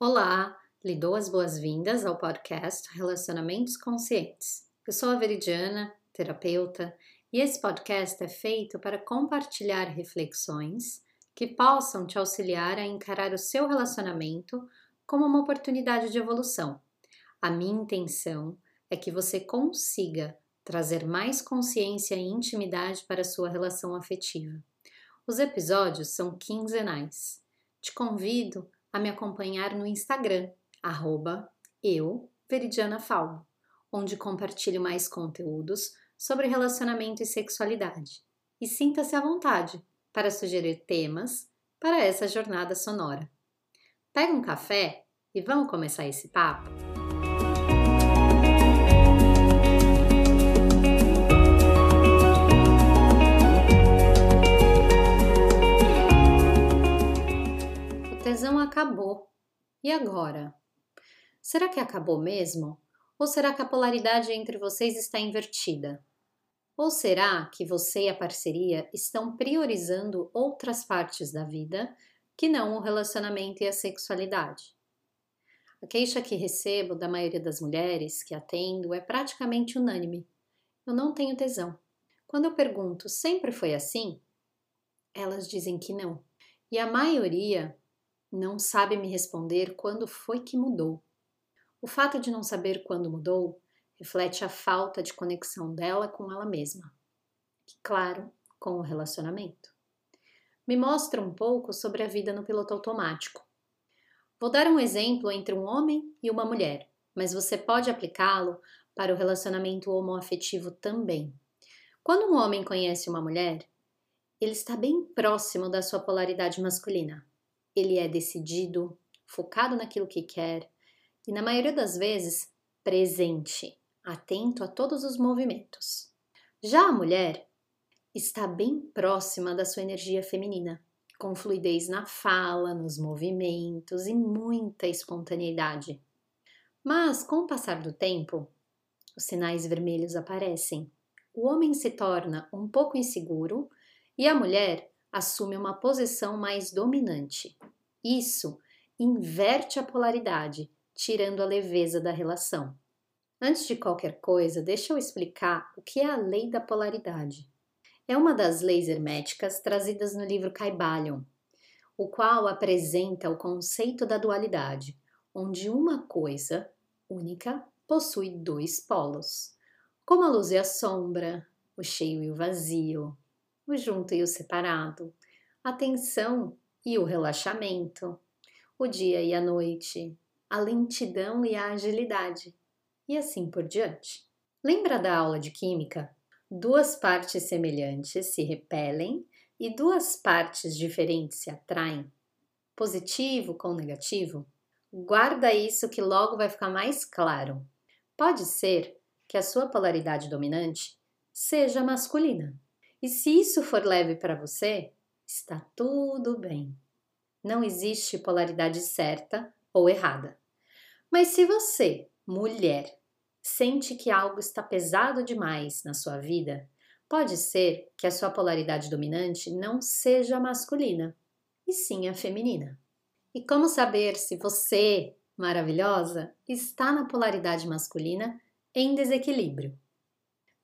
Olá, lhe dou as boas-vindas ao podcast Relacionamentos Conscientes. Eu sou a Veridiana, terapeuta, e esse podcast é feito para compartilhar reflexões que possam te auxiliar a encarar o seu relacionamento como uma oportunidade de evolução. A minha intenção é que você consiga trazer mais consciência e intimidade para a sua relação afetiva. Os episódios são quinzenais. Te convido a me acompanhar no Instagram, arroba eu, Veridiana Falvo, onde compartilho mais conteúdos sobre relacionamento e sexualidade. E sinta-se à vontade para sugerir temas para essa jornada sonora. Pega um café e vamos começar esse papo? Acabou. E agora? Será que acabou mesmo? Ou será que a polaridade entre vocês está invertida? Ou será que você e a parceria estão priorizando outras partes da vida que não o relacionamento e a sexualidade? A queixa que recebo da maioria das mulheres que atendo é praticamente unânime. Eu não tenho tesão. Quando eu pergunto, sempre foi assim? Elas dizem que não. E a maioria não sabe me responder quando foi que mudou. O fato de não saber quando mudou reflete a falta de conexão dela com ela mesma. E, claro, com o relacionamento. Me mostra um pouco sobre a vida no piloto automático. Vou dar um exemplo entre um homem e uma mulher, mas você pode aplicá-lo para o relacionamento homoafetivo também. Quando um homem conhece uma mulher, ele está bem próximo da sua polaridade masculina ele é decidido, focado naquilo que quer e, na maioria das vezes, presente, atento a todos os movimentos. Já a mulher está bem próxima da sua energia feminina, com fluidez na fala, nos movimentos e muita espontaneidade. Mas, com o passar do tempo, os sinais vermelhos aparecem. O homem se torna um pouco inseguro e a mulher assume uma posição mais dominante. Isso inverte a polaridade, tirando a leveza da relação. Antes de qualquer coisa, deixa eu explicar o que é a lei da polaridade. É uma das leis herméticas trazidas no livro Caibalion, o qual apresenta o conceito da dualidade, onde uma coisa única possui dois polos, como a luz e a sombra, o cheio e o vazio, o junto e o separado, a tensão e o relaxamento, o dia e a noite, a lentidão e a agilidade, e assim por diante. Lembra da aula de química? Duas partes semelhantes se repelem e duas partes diferentes se atraem. Positivo com negativo? Guarda isso que logo vai ficar mais claro. Pode ser que a sua polaridade dominante seja masculina e se isso for leve para você, está tudo bem. Não existe polaridade certa ou errada. Mas se você, mulher, sente que algo está pesado demais na sua vida, pode ser que a sua polaridade dominante não seja masculina, e sim a feminina. E como saber se você, maravilhosa, está na polaridade masculina em desequilíbrio?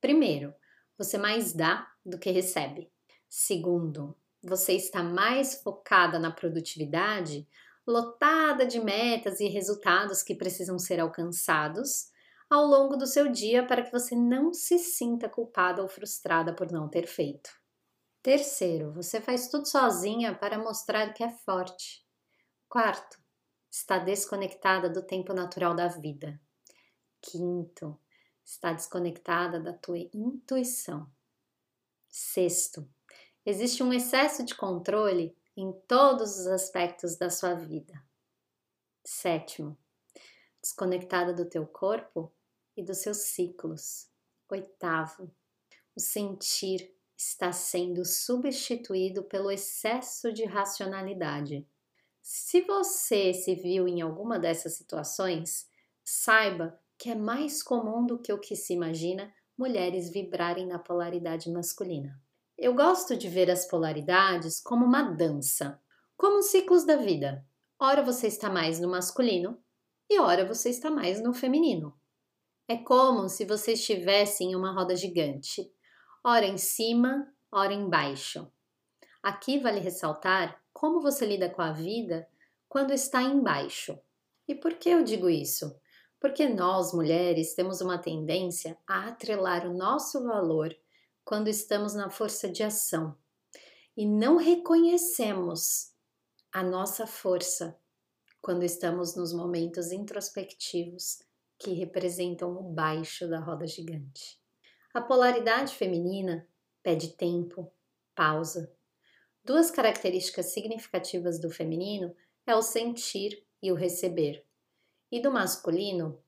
Primeiro, você mais dá do que recebe. Segundo, você está mais focada na produtividade, lotada de metas e resultados que precisam ser alcançados ao longo do seu dia para que você não se sinta culpada ou frustrada por não ter feito. Terceiro, você faz tudo sozinha para mostrar que é forte. Quarto, está desconectada do tempo natural da vida. Quinto, está desconectada da tua intuição. Sexto, existe um excesso de controle em todos os aspectos da sua vida. Sétimo, desconectada do teu corpo e dos seus ciclos. Oitavo, o sentir está sendo substituído pelo excesso de racionalidade. Se você se viu em alguma dessas situações, saiba que é mais comum do que o que se imagina mulheres vibrarem na polaridade masculina. Eu gosto de ver as polaridades como uma dança, como ciclos da vida, Ora você está mais no masculino e ora você está mais no feminino. É como se você estivesse em uma roda gigante, ora em cima, ora embaixo. Aqui vale ressaltar como você lida com a vida quando está embaixo. E por que eu digo isso? Porque nós, mulheres, temos uma tendência a atrelar o nosso valor quando estamos na força de ação e não reconhecemos a nossa força quando estamos nos momentos introspectivos que representam o baixo da roda gigante. A polaridade feminina pede tempo, pausa. Duas características significativas do feminino é o sentir e o receber, e do masculino,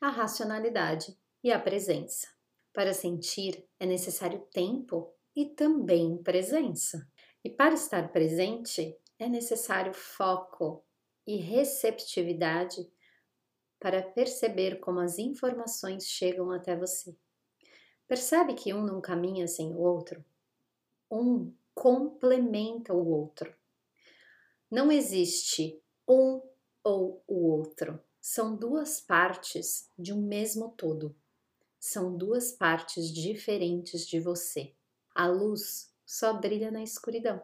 a racionalidade e a presença. Para sentir é necessário tempo e também presença. E para estar presente é necessário foco e receptividade para perceber como as informações chegam até você. Percebe que um não caminha sem o outro? Um complementa o outro. Não existe um ou o outro. São duas partes de um mesmo todo. São duas partes diferentes de você. A luz só brilha na escuridão.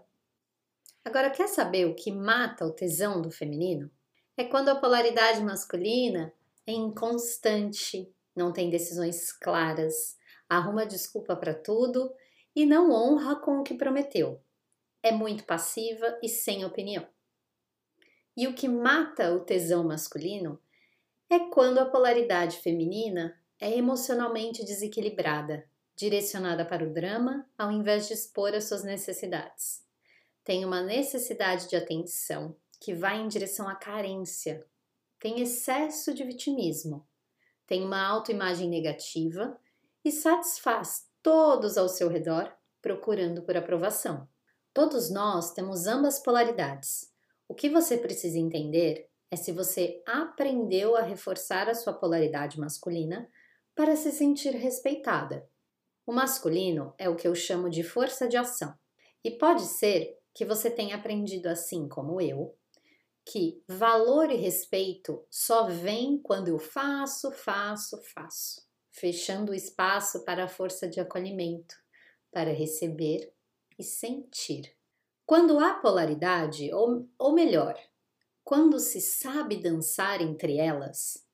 Agora, quer saber o que mata o tesão do feminino? É quando a polaridade masculina é inconstante, não tem decisões claras, arruma desculpa para tudo e não honra com o que prometeu. É muito passiva e sem opinião. E o que mata o tesão masculino é quando a polaridade feminina é emocionalmente desequilibrada, direcionada para o drama ao invés de expor as suas necessidades. Tem uma necessidade de atenção que vai em direção à carência, tem excesso de vitimismo, tem uma autoimagem negativa e satisfaz todos ao seu redor procurando por aprovação. Todos nós temos ambas polaridades. O que você precisa entender é se você aprendeu a reforçar a sua polaridade masculina para se sentir respeitada. O masculino é o que eu chamo de força de ação. E pode ser que você tenha aprendido assim como eu, que valor e respeito só vem quando eu faço, faço, faço, fechando o espaço para a força de acolhimento, para receber e sentir. Quando há polaridade, ou, ou melhor, quando se sabe dançar entre elas,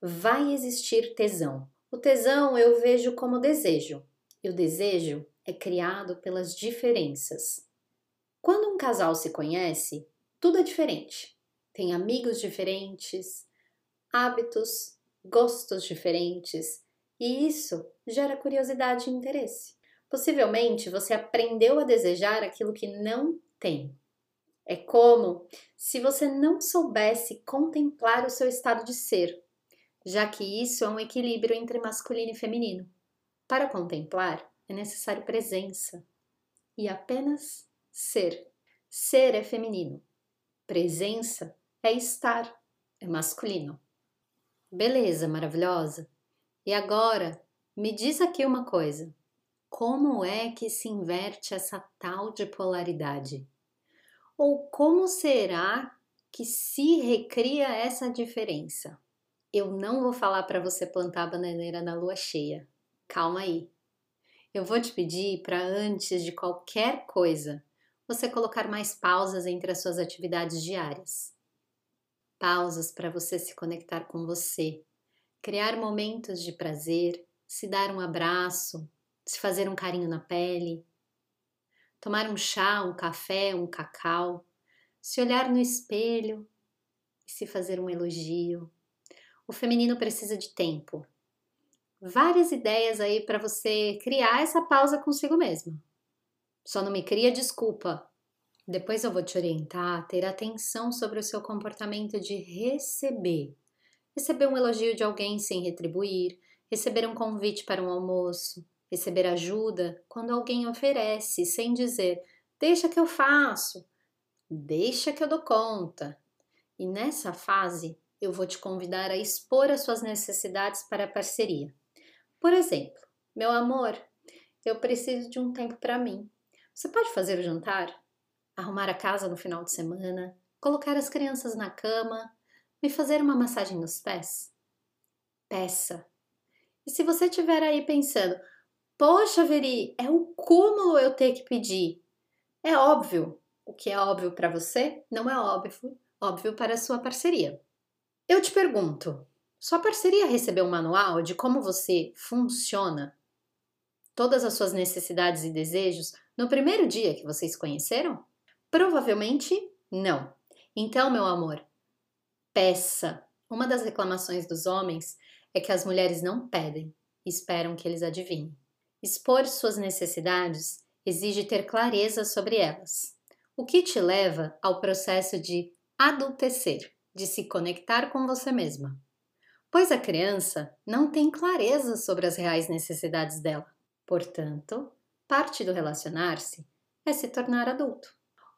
vai existir tesão, o tesão eu vejo como desejo, e o desejo é criado pelas diferenças. Quando um casal se conhece, tudo é diferente. Tem amigos diferentes, hábitos, gostos diferentes, e isso gera curiosidade e interesse. Possivelmente você aprendeu a desejar aquilo que não tem. É como se você não soubesse contemplar o seu estado de ser, já que isso é um equilíbrio entre masculino e feminino. Para contemplar, é necessário presença e apenas ser. Ser é feminino, presença é estar, é masculino. Beleza, maravilhosa. E agora, me diz aqui uma coisa: como é que se inverte essa tal de polaridade? Ou como será que se recria essa diferença? Eu não vou falar para você plantar bananeira na lua cheia. Calma aí. Eu vou te pedir para antes de qualquer coisa, você colocar mais pausas entre as suas atividades diárias. Pausas para você se conectar com você, criar momentos de prazer, se dar um abraço, se fazer um carinho na pele, tomar um chá, um café, um cacau, se olhar no espelho e se fazer um elogio o feminino precisa de tempo. Várias ideias aí para você criar essa pausa consigo mesma. Só não me cria desculpa. Depois eu vou te orientar a ter atenção sobre o seu comportamento de receber. Receber um elogio de alguém sem retribuir, receber um convite para um almoço, receber ajuda quando alguém oferece sem dizer: "Deixa que eu faço", "Deixa que eu dou conta". E nessa fase, eu vou te convidar a expor as suas necessidades para a parceria. Por exemplo, meu amor, eu preciso de um tempo para mim. Você pode fazer o jantar? Arrumar a casa no final de semana? Colocar as crianças na cama? Me fazer uma massagem nos pés? Peça. E se você estiver aí pensando, poxa, Veri, é o cúmulo eu ter que pedir. É óbvio. O que é óbvio para você não é óbvio, óbvio para a sua parceria. Eu te pergunto, sua parceria recebeu um manual de como você funciona? Todas as suas necessidades e desejos no primeiro dia que vocês conheceram? Provavelmente não. Então, meu amor, peça. Uma das reclamações dos homens é que as mulheres não pedem, esperam que eles adivinhem. Expor suas necessidades exige ter clareza sobre elas, o que te leva ao processo de adultecer, de se conectar com você mesma. Pois a criança não tem clareza sobre as reais necessidades dela. Portanto, parte do relacionar-se é se tornar adulto.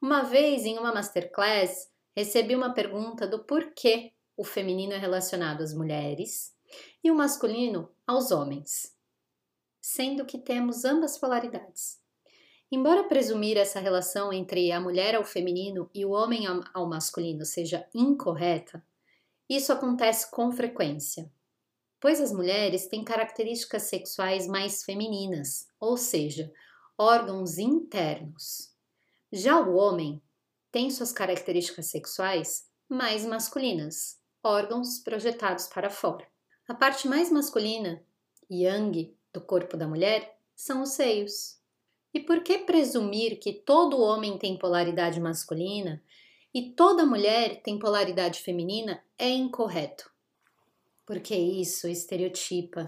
Uma vez em uma masterclass, recebi uma pergunta do porquê o feminino é relacionado às mulheres e o masculino aos homens, sendo que temos ambas polaridades. Embora presumir essa relação entre a mulher ao feminino e o homem ao masculino seja incorreta, isso acontece com frequência, pois as mulheres têm características sexuais mais femininas, ou seja, órgãos internos. Já o homem tem suas características sexuais mais masculinas, órgãos projetados para fora. A parte mais masculina, yang, do corpo da mulher são os seios. E por que presumir que todo homem tem polaridade masculina e toda mulher tem polaridade feminina é incorreto? Porque isso estereotipa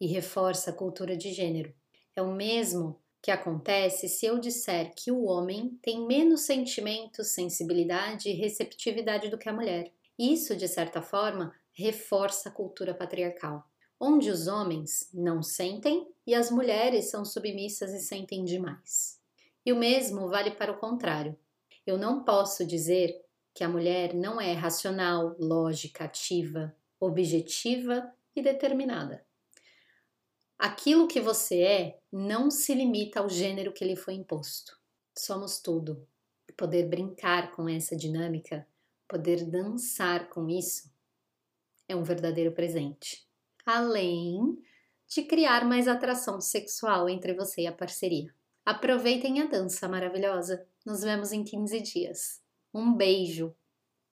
e reforça a cultura de gênero. É o mesmo que acontece se eu disser que o homem tem menos sentimentos, sensibilidade e receptividade do que a mulher. Isso, de certa forma, reforça a cultura patriarcal, onde os homens não sentem e as mulheres são submissas e sentem demais. E o mesmo vale para o contrário. Eu não posso dizer que a mulher não é racional, lógica, ativa, objetiva e determinada. Aquilo que você é não se limita ao gênero que lhe foi imposto. Somos tudo. Poder brincar com essa dinâmica, poder dançar com isso, é um verdadeiro presente. Além de criar mais atração sexual entre você e a parceria. Aproveitem a dança maravilhosa. Nos vemos em 15 dias. Um beijo!